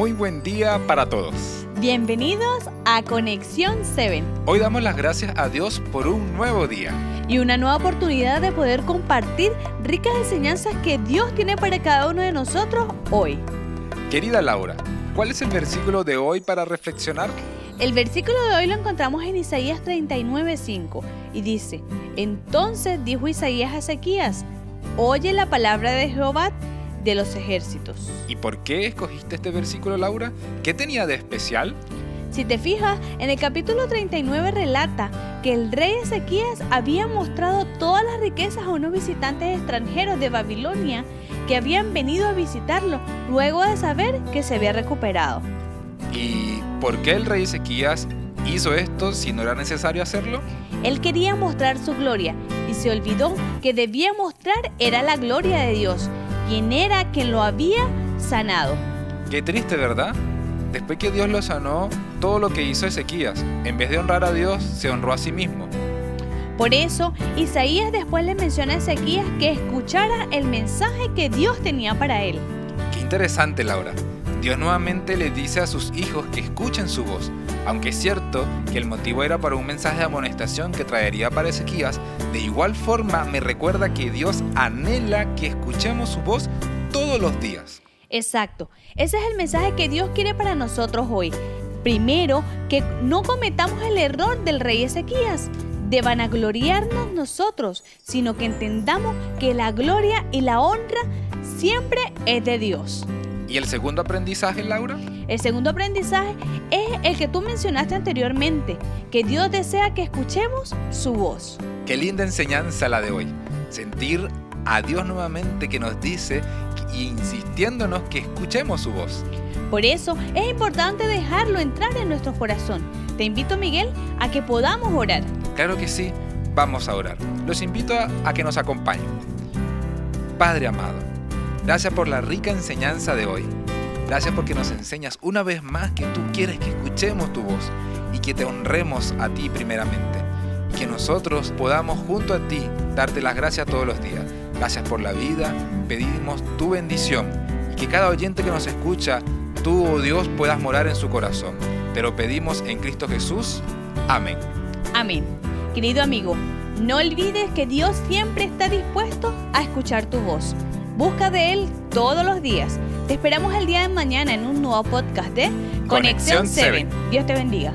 muy buen día para todos. Bienvenidos a Conexión 7 Hoy damos las gracias a Dios por un nuevo día. y una nueva oportunidad de poder compartir ricas enseñanzas que Dios tiene para cada uno de nosotros hoy. Querida Laura, ¿cuál es el versículo de hoy para reflexionar? El versículo de hoy lo encontramos en Isaías 39:5 y dice, entonces dijo Isaías a Ezequías, oye la palabra de Jehová de los ejércitos. ¿Y por qué escogiste este versículo, Laura? ¿Qué tenía de especial? Si te fijas, en el capítulo 39 relata que el rey Ezequías había mostrado todas las riquezas a unos visitantes extranjeros de Babilonia que habían venido a visitarlo luego de saber que se había recuperado. ¿Y por qué el rey Ezequías hizo esto si no era necesario hacerlo? Él quería mostrar su gloria y se olvidó que debía mostrar era la gloria de Dios, quien era quien lo había sanado. Qué triste, ¿verdad? Después que Dios lo sanó, todo lo que hizo Ezequías, en vez de honrar a Dios, se honró a sí mismo. Por eso, Isaías después le menciona a Ezequías que escuchara el mensaje que Dios tenía para él. Qué interesante, Laura. Dios nuevamente le dice a sus hijos que escuchen su voz. Aunque es cierto que el motivo era para un mensaje de amonestación que traería para Ezequías, de igual forma me recuerda que Dios anhela que escuchemos su voz todos los días. Exacto, ese es el mensaje que Dios quiere para nosotros hoy. Primero, que no cometamos el error del rey Ezequías de vanagloriarnos nosotros, sino que entendamos que la gloria y la honra siempre es de Dios. ¿Y el segundo aprendizaje, Laura? El segundo aprendizaje es el que tú mencionaste anteriormente, que Dios desea que escuchemos su voz. Qué linda enseñanza la de hoy. Sentir a Dios nuevamente que nos dice y insistiéndonos que escuchemos su voz. Por eso es importante dejarlo entrar en nuestro corazón. Te invito, Miguel, a que podamos orar. Claro que sí, vamos a orar. Los invito a, a que nos acompañen. Padre amado, gracias por la rica enseñanza de hoy. Gracias porque nos enseñas una vez más que tú quieres que escuchemos tu voz y que te honremos a ti primeramente. Que nosotros podamos junto a ti darte las gracias todos los días. Gracias por la vida, pedimos tu bendición y que cada oyente que nos escucha, tú, oh Dios, puedas morar en su corazón. Te lo pedimos en Cristo Jesús. Amén. Amén. Querido amigo, no olvides que Dios siempre está dispuesto a escuchar tu voz. Busca de Él todos los días. Te esperamos el día de mañana en un nuevo podcast de Conexión 7. Dios te bendiga.